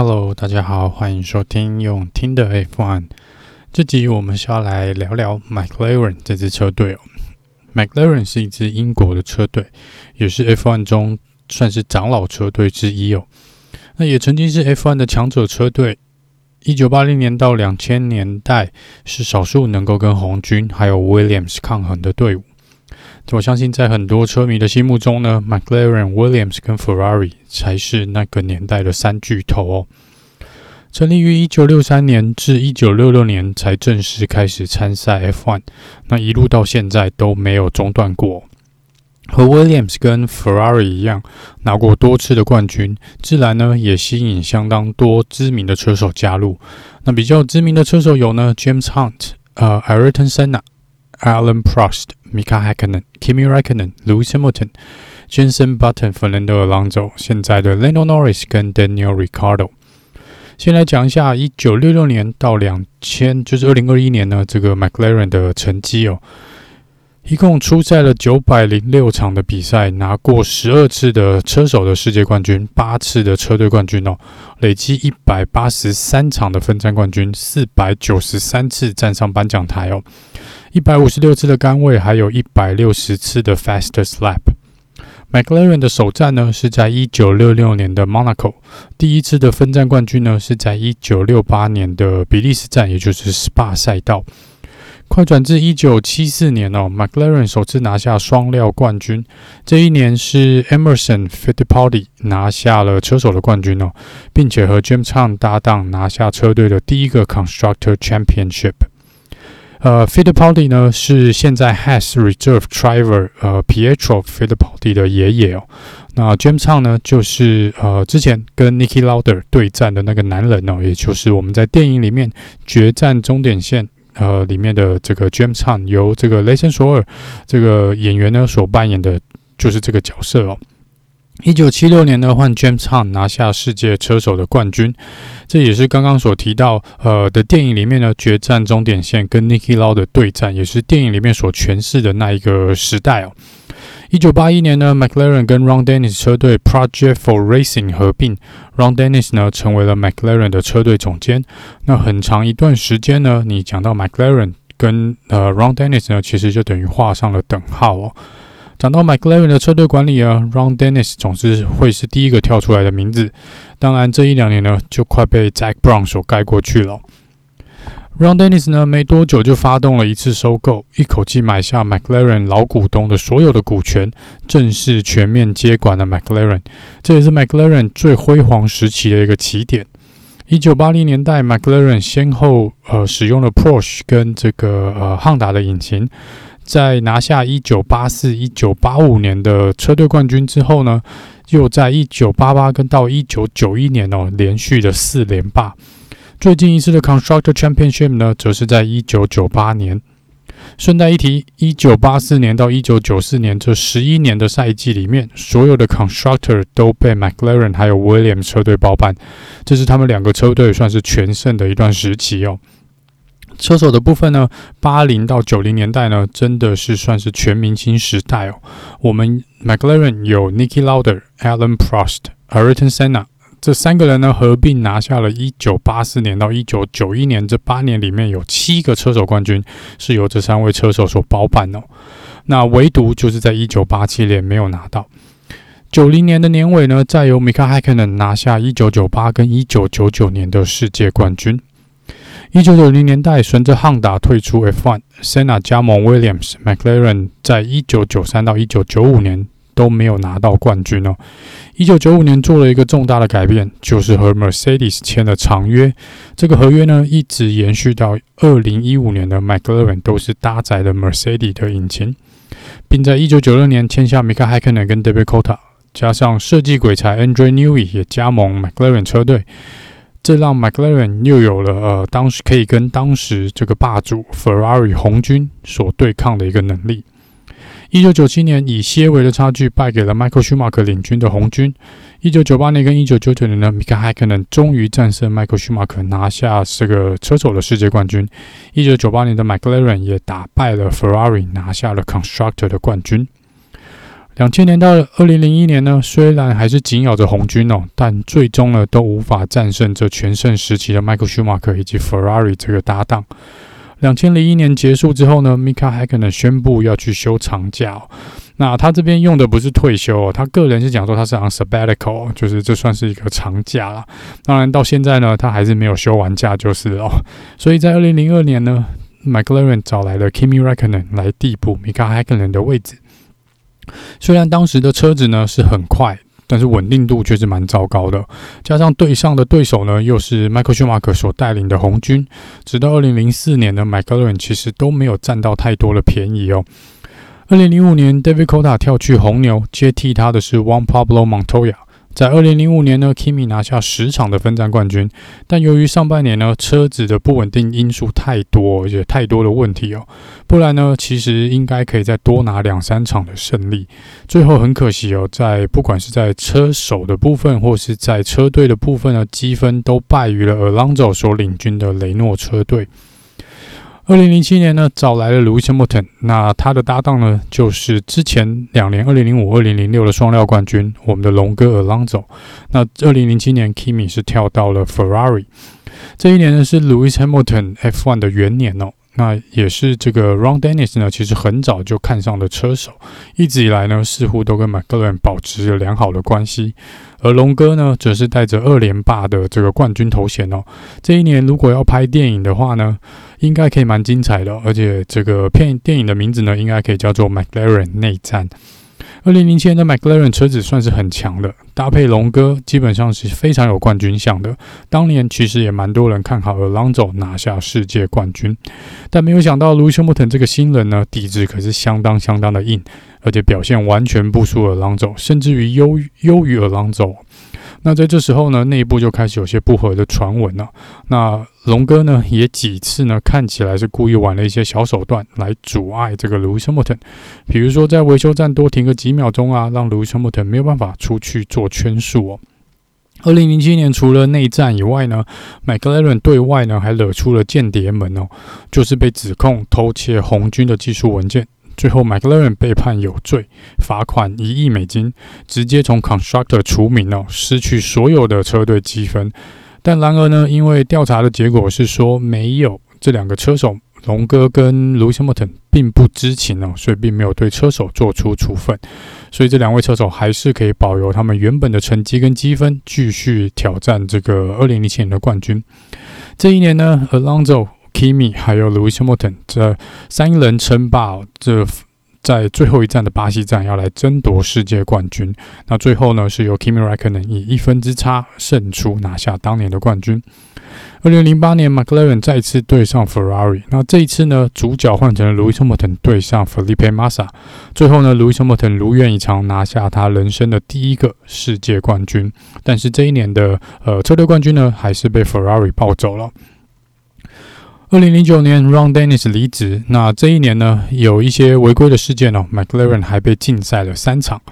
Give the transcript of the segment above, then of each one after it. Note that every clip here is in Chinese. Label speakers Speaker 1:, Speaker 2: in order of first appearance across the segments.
Speaker 1: Hello，大家好，欢迎收听用听的 F1。这集我们是要来聊聊 McLaren 这支车队哦。McLaren 是一支英国的车队，也是 F1 中算是长老车队之一哦。那也曾经是 F1 的强者车队。一九八零年到两千年代，是少数能够跟红军还有 Williams 抗衡的队伍。我相信，在很多车迷的心目中呢，McLaren、Williams 跟 Ferrari 才是那个年代的三巨头哦。成立于一九六三年至一九六六年才正式开始参赛 F1，那一路到现在都没有中断过。和 Williams 跟 Ferrari 一样，拿过多次的冠军，自然呢也吸引相当多知名的车手加入。那比较知名的车手有呢，James Hunt、呃，Ayrton Senna。Alan Prost、Mika Hakkinen、Kimi Räikkönen、Lewis Hamilton、Jenson Button、Fernando Alonso，现在的 Lando Norris 跟 Daniel r i c a r d o。先来讲一下一九六六年到两千，就是二零二一年呢，这个 McLaren 的成绩哦，一共出赛了九百零六场的比赛，拿过十二次的车手的世界冠军，八次的车队冠军哦，累计一百八十三场的分站冠军，四百九十三次站上颁奖台哦。一百五十六次的杆位，还有一百六十次的 fastest lap。McLaren 的首战呢是在一九六六年的 Monaco，第一次的分站冠军呢是在一九六八年的比利时站，也就是 Spa 赛道。快转至一九七四年哦，McLaren 首次拿下双料冠军。这一年是 Emerson Fittipaldi 拿下了车手的冠军哦，并且和 James Hunt 搭档拿下车队的第一个 Constructor Championship。呃 f i t p a l d i 呢是现在 Has Reserve Driver 呃 Pietro f i t p a l d i 的爷爷哦。那 James Hunt 呢就是呃之前跟 Niki Lauda 对战的那个男人哦，也就是我们在电影里面《决战终点线》呃里面的这个 James Hunt，由这个雷神索尔这个演员呢所扮演的就是这个角色哦。一九七六年呢，换 James Hunt 拿下世界车手的冠军，这也是刚刚所提到呃的电影里面呢，决战终点线跟 Niki Lau 的对战，也是电影里面所诠释的那一个时代哦。一九八一年呢，McLaren 跟 Ron Dennis 车队 Project for Racing 合并，Ron Dennis 呢成为了 McLaren 的车队总监。那很长一段时间呢，你讲到 McLaren 跟呃 Ron Dennis 呢，其实就等于画上了等号哦。讲到 McLaren 的车队管理啊，Ron Dennis 总是会是第一个跳出来的名字。当然，这一两年呢，就快被 Zak Brown 所盖过去了。Ron Dennis 呢，没多久就发动了一次收购，一口气买下 McLaren 老股东的所有的股权，正式全面接管了 McLaren。这也是 McLaren 最辉煌时期的一个起点。一九八零年代，McLaren 先后呃使用了 Porsche 跟这个呃汉达的引擎。在拿下一九八四、一九八五年的车队冠军之后呢，又在一九八八跟到一九九一年哦，连续的四连霸。最近一次的 Constructor Championship 呢，则是在一九九八年。顺带一提，一九八四年到一九九四年这十一年的赛季里面，所有的 Constructor 都被 McLaren 还有 Williams 车队包办，这是他们两个车队算是全胜的一段时期哦。车手的部分呢，八零到九零年代呢，真的是算是全明星时代哦。我们 McLaren 有 n i k i Lauder、Alain Prost、Ayrton Senna 这三个人呢，合并拿下了一九八四年到一九九一年这八年里面有七个车手冠军，是由这三位车手所包办哦。那唯独就是在一九八七年没有拿到。九零年的年尾呢，再由 Mika Häkkinen 拿下一九九八跟一九九九年的世界冠军。一九九零年代，随着汉达退出 F1，Senna 加盟 Williams，McLaren 在一九九三到一九九五年都没有拿到冠军哦。一九九五年做了一个重大的改变，就是和 Mercedes 签了长约。这个合约呢，一直延续到二零一五年的 McLaren 都是搭载了 Mercedes 的引擎，并在一九九六年签下 Mika Häkkinen 跟 David Coulthard，加上设计鬼才 Andrea Newey 也加盟 McLaren 车队。这让 McLaren 又有了呃，当时可以跟当时这个霸主 Ferrari 红军所对抗的一个能力。一九九七年以些微的差距败给了 Michael Schumacher 领军的红军。一九九八年跟一九九九年呢，Mika Häkkinen 终于战胜 Michael Schumacher 拿下这个车手的世界冠军。一九九八年的 McLaren 也打败了 Ferrari 拿下了 Constructor 的冠军。两千年到二零零一年呢，虽然还是紧咬着红军哦，但最终呢都无法战胜这全盛时期的迈克舒马克以及 Ferrari 这个搭档。两千零一年结束之后呢，Mika Häkkinen 宣布要去休长假哦。那他这边用的不是退休哦，他个人是讲说他是 on sabbatical，就是这算是一个长假了。当然到现在呢，他还是没有休完假就是哦。所以在二零零二年呢，McLaren 找来了 Kimi Räikkönen 来递补 Mika Häkkinen 的位置。虽然当时的车子呢是很快，但是稳定度却是蛮糟糕的。加上对上的对手呢又是迈克舒马克所带领的红军，直到二零零四年呢，McLaren 其实都没有占到太多的便宜哦。二零零五年，David Cota 跳去红牛，接替他的是 Juan Pablo Montoya。在二零零五年呢，Kimi 拿下十场的分站冠军，但由于上半年呢车子的不稳定因素太多，而且太多的问题哦，不然呢其实应该可以再多拿两三场的胜利。最后很可惜哦，在不管是在车手的部分，或是在车队的部分呢，积分都败于了 Alonso 所领军的雷诺车队。二零零七年呢，找来了 Lewis Hamilton，那他的搭档呢，就是之前两年二零零五、二零零六的双料冠军，我们的龙哥 Alonso。那二零零七年，Kimi 是跳到了 Ferrari，这一年呢是 Lewis Hamilton F1 的元年哦。那也是这个 Ron Dennis 呢，其实很早就看上的车手，一直以来呢，似乎都跟 McLaren 保持着良好的关系。而龙哥呢，则是带着二连霸的这个冠军头衔哦。这一年如果要拍电影的话呢，应该可以蛮精彩的，而且这个片电影的名字呢，应该可以叫做 McLaren 内战。二零零七年的 McLaren 车子算是很强的，搭配龙哥基本上是非常有冠军相的。当年其实也蛮多人看好 Alonso 拿下世界冠军，但没有想到 Lewis Hamilton 这个新人呢，底子可是相当相当的硬，而且表现完全不输 Alonso，甚至于优优于 Alonso。那在这时候呢，内部就开始有些不和的传闻了。那龙哥呢，也几次呢，看起来是故意玩了一些小手段来阻碍这个 Lewis Hamilton，比如说在维修站多停个几秒钟啊，让 Lewis Hamilton 没有办法出去做圈速哦。二零零七年，除了内战以外呢，McLaren 对外呢还惹出了间谍门哦，就是被指控偷窃红军的技术文件。最后，McLaren 被判有罪，罚款一亿美金，直接从 Constructor 除名哦，失去所有的车队积分。但然而呢，因为调查的结果是说没有这两个车手龙哥跟 Lewis Hamilton 并不知情哦，所以并没有对车手做出处分，所以这两位车手还是可以保留他们原本的成绩跟积分，继续挑战这个二零零七年的冠军。这一年呢，Alonso Kimi 还有 Lewis Hamilton 这三人称霸，这在最后一站的巴西站要来争夺世界冠军。那最后呢，是由 Kimi Raikkonen 以一分之差胜出，拿下当年的冠军。二零零八年，McLaren 再次对上 Ferrari。那这一次呢，主角换成了 Lewis Hamilton 对上 Felipe Massa。最后呢，Lewis Hamilton 如愿以偿拿下他人生的第一个世界冠军。但是这一年的呃车队冠军呢，还是被 Ferrari 抱走了。二零零九年，Ron Dennis 离职。那这一年呢，有一些违规的事件哦，McLaren 还被禁赛了三场。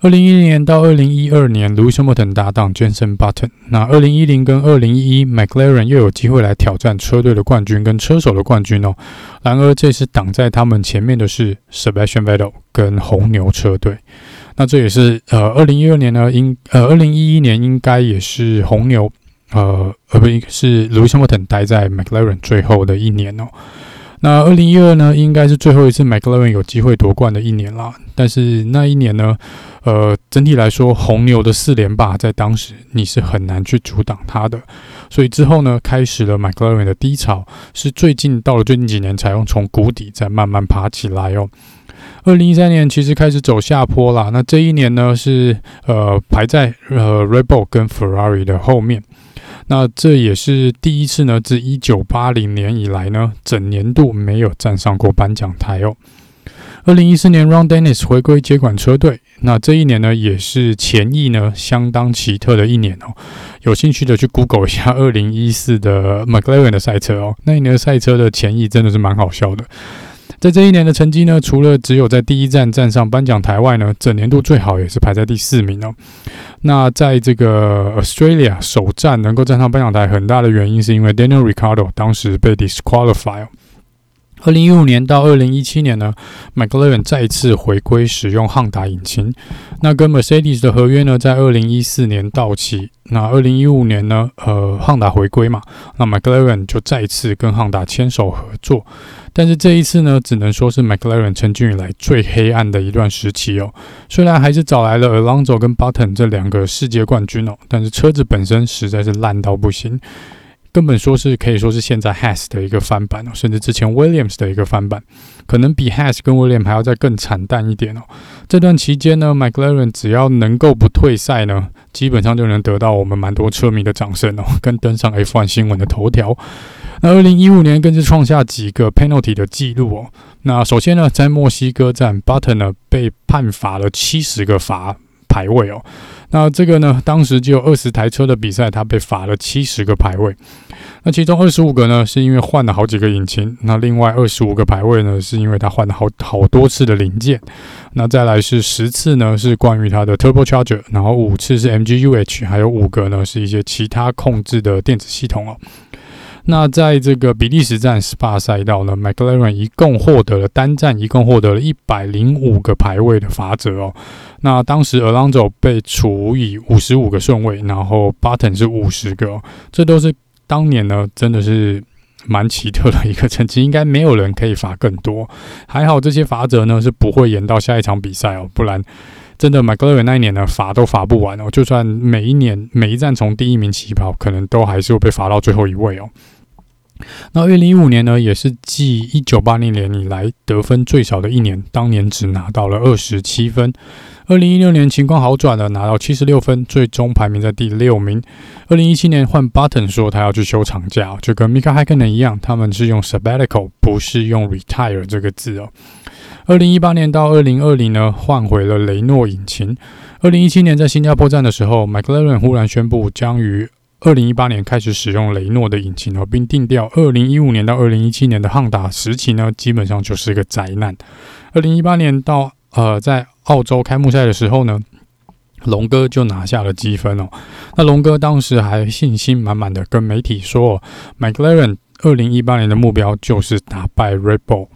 Speaker 1: 二零一零年到二零一二年，Lewis Hamilton 搭档 Jenson Button。那二零一零跟二零一一，McLaren 又有机会来挑战车队的冠军跟车手的冠军哦。然而这次挡在他们前面的是 Sebastian Vettel 跟红牛车队。那这也是呃，二零一二年呢，应呃，二零一一年应该也是红牛。呃，而不是 Lewis Hamilton 待在 McLaren 最后的一年哦。那二零一二呢，应该是最后一次 McLaren 有机会夺冠的一年啦。但是那一年呢，呃，整体来说，红牛的四连霸在当时你是很难去阻挡它的。所以之后呢，开始了 McLaren 的低潮，是最近到了最近几年才用从谷底再慢慢爬起来哦。二零一三年其实开始走下坡啦。那这一年呢，是呃排在呃 r e b o l 跟 Ferrari 的后面。那这也是第一次呢，自一九八零年以来呢，整年度没有站上过颁奖台哦。二零一四年，Ron Dennis 回归接管车队，那这一年呢，也是前翼呢相当奇特的一年哦。有兴趣的去 Google 一下二零一四的 McLaren 的赛车哦，那一年的赛车的前翼真的是蛮好笑的。在这一年的成绩呢，除了只有在第一站站上颁奖台外呢，整年度最好也是排在第四名哦。那在这个 Australia 首站能够站上颁奖台，很大的原因是因为 Daniel Ricciardo 当时被 disqualify。二零一五年到二零一七年呢，McLaren 再次回归使用汉达引擎。那跟 Mercedes 的合约呢，在二零一四年到期。那二零一五年呢，呃，汉达回归嘛，那 McLaren 就再次跟汉达牵手合作。但是这一次呢，只能说是 McLaren 成军以来最黑暗的一段时期哦。虽然还是找来了 Alonso 跟 Button 这两个世界冠军哦，但是车子本身实在是烂到不行。根本说是可以说是现在 Has 的一个翻版哦，甚至之前 Williams 的一个翻版，可能比 Haas 跟 Williams 还要再更惨淡一点哦。这段期间呢，McLaren 只要能够不退赛呢，基本上就能得到我们蛮多车迷的掌声哦，跟登上 F1 新闻的头条。那二零一五年更是创下几个 penalty 的记录哦。那首先呢，在墨西哥站，Button 呢被判罚了七十个罚排位哦。那这个呢，当时只有二十台车的比赛，他被罚了七十个排位。那其中二十五个呢，是因为换了好几个引擎；那另外二十五个排位呢，是因为他换了好好多次的零件。那再来是十次呢，是关于他的 turbocharger，然后五次是 MGU-H，还有五个呢是一些其他控制的电子系统哦。那在这个比利时站 Spa 赛道呢，McLaren 一共获得了单站一共获得了一百零五个排位的罚则哦。那当时 Alonso 被处以五十五个顺位，然后 Button 是五十个，这都是。当年呢，真的是蛮奇特的一个成绩，应该没有人可以罚更多。还好这些罚则呢是不会延到下一场比赛哦，不然真的 McLaren 那一年呢罚都罚不完哦。就算每一年每一站从第一名起跑，可能都还是会被罚到最后一位哦。那二零一五年呢，也是继一九八零年以来得分最少的一年，当年只拿到了二十七分。二零一六年情况好转了，拿到七十六分，最终排名在第六名。二零一七年换 Button 说他要去休长假，就跟 Mika h a k k e n 一样，他们是用 sabbatical，不是用 retire 这个字哦。二零一八年到二零二零呢，换回了雷诺引擎。二零一七年在新加坡站的时候，McLaren 忽然宣布将于二零一八年开始使用雷诺的引擎哦，并定调二零一五年到二零一七年的汉达时期呢，基本上就是一个灾难。二零一八年到呃在澳洲开幕赛的时候呢，龙哥就拿下了积分哦。那龙哥当时还信心满满的跟媒体说，McLaren 二零一八年的目标就是打败 Red Bull。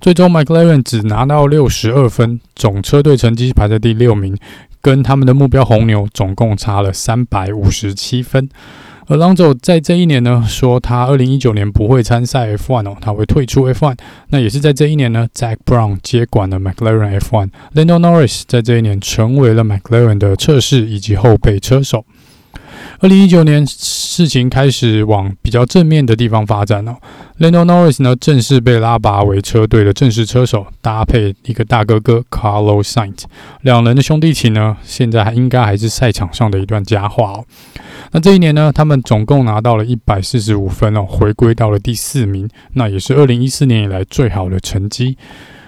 Speaker 1: 最终 McLaren 只拿到六十二分，总车队成绩排在第六名，跟他们的目标红牛总共差了三百五十七分。而 Alonso 在这一年呢，说他二零一九年不会参赛 F1 哦，他会退出 F1。那也是在这一年呢，Jack Brown 接管了 McLaren F1。Lando Norris 在这一年成为了 McLaren 的测试以及后备车手。二零一九年，事情开始往比较正面的地方发展了。Lando Norris 呢，正式被拉拔为车队的正式车手，搭配一个大哥哥 Carlos Sainz。两人的兄弟情呢，现在还应该还是赛场上的一段佳话哦。那这一年呢，他们总共拿到了一百四十五分哦，回归到了第四名，那也是二零一四年以来最好的成绩。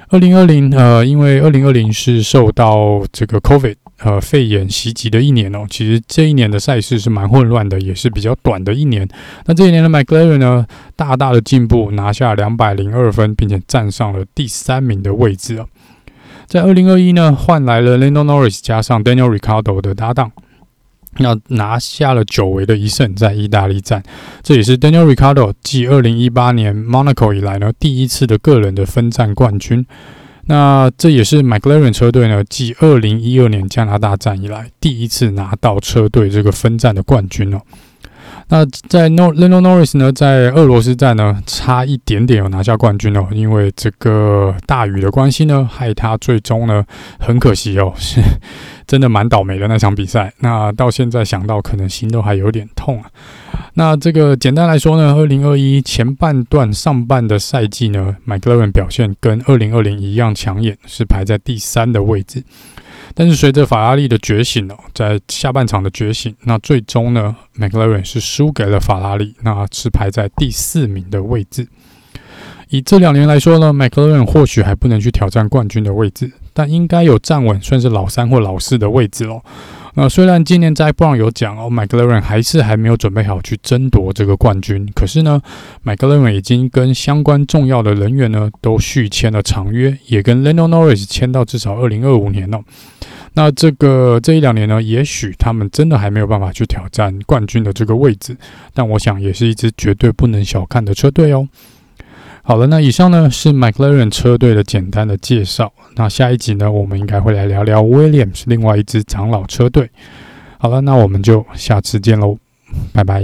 Speaker 1: 二零二零，呃，因为二零二零是受到这个 COVID 呃肺炎袭击的一年哦，其实这一年的赛事是蛮混乱的，也是比较短的一年。那这一年的 McLaren 呢，大大的进步，拿下两百零二分，并且站上了第三名的位置哦。在二零二一呢，换来了 Lando Norris 加上 Daniel r i c a r d o 的搭档。那拿下了久违的一胜，在意大利站，这也是 Daniel r i c a r d o 继二零一八年 Monaco 以来呢第一次的个人的分站冠军。那这也是 McLaren 车队呢继二零一二年加拿大站以来第一次拿到车队这个分站的冠军哦。那在 Lando Norris 呢，在俄罗斯站呢，差一点点有拿下冠军哦，因为这个大雨的关系呢，害他最终呢，很可惜哦，是 真的蛮倒霉的那场比赛。那到现在想到，可能心都还有点痛啊。那这个简单来说呢，二零二一前半段上半的赛季呢，McLaren 表现跟二零二零一样抢眼，是排在第三的位置。但是随着法拉利的觉醒哦，在下半场的觉醒，那最终呢，McLaren 是输给了法拉利，那是排在第四名的位置。以这两年来说呢，McLaren 或许还不能去挑战冠军的位置，但应该有站稳算是老三或老四的位置哦。那虽然今年在 Brown 有讲哦，McLaren 还是还没有准备好去争夺这个冠军，可是呢，McLaren 已经跟相关重要的人员呢都续签了长约，也跟 Lando Norris 签到至少二零二五年了。那这个这一两年呢，也许他们真的还没有办法去挑战冠军的这个位置，但我想也是一支绝对不能小看的车队哦。好了，那以上呢是 McLaren 车队的简单的介绍。那下一集呢，我们应该会来聊聊 Williams 另外一支长老车队。好了，那我们就下次见喽，拜拜。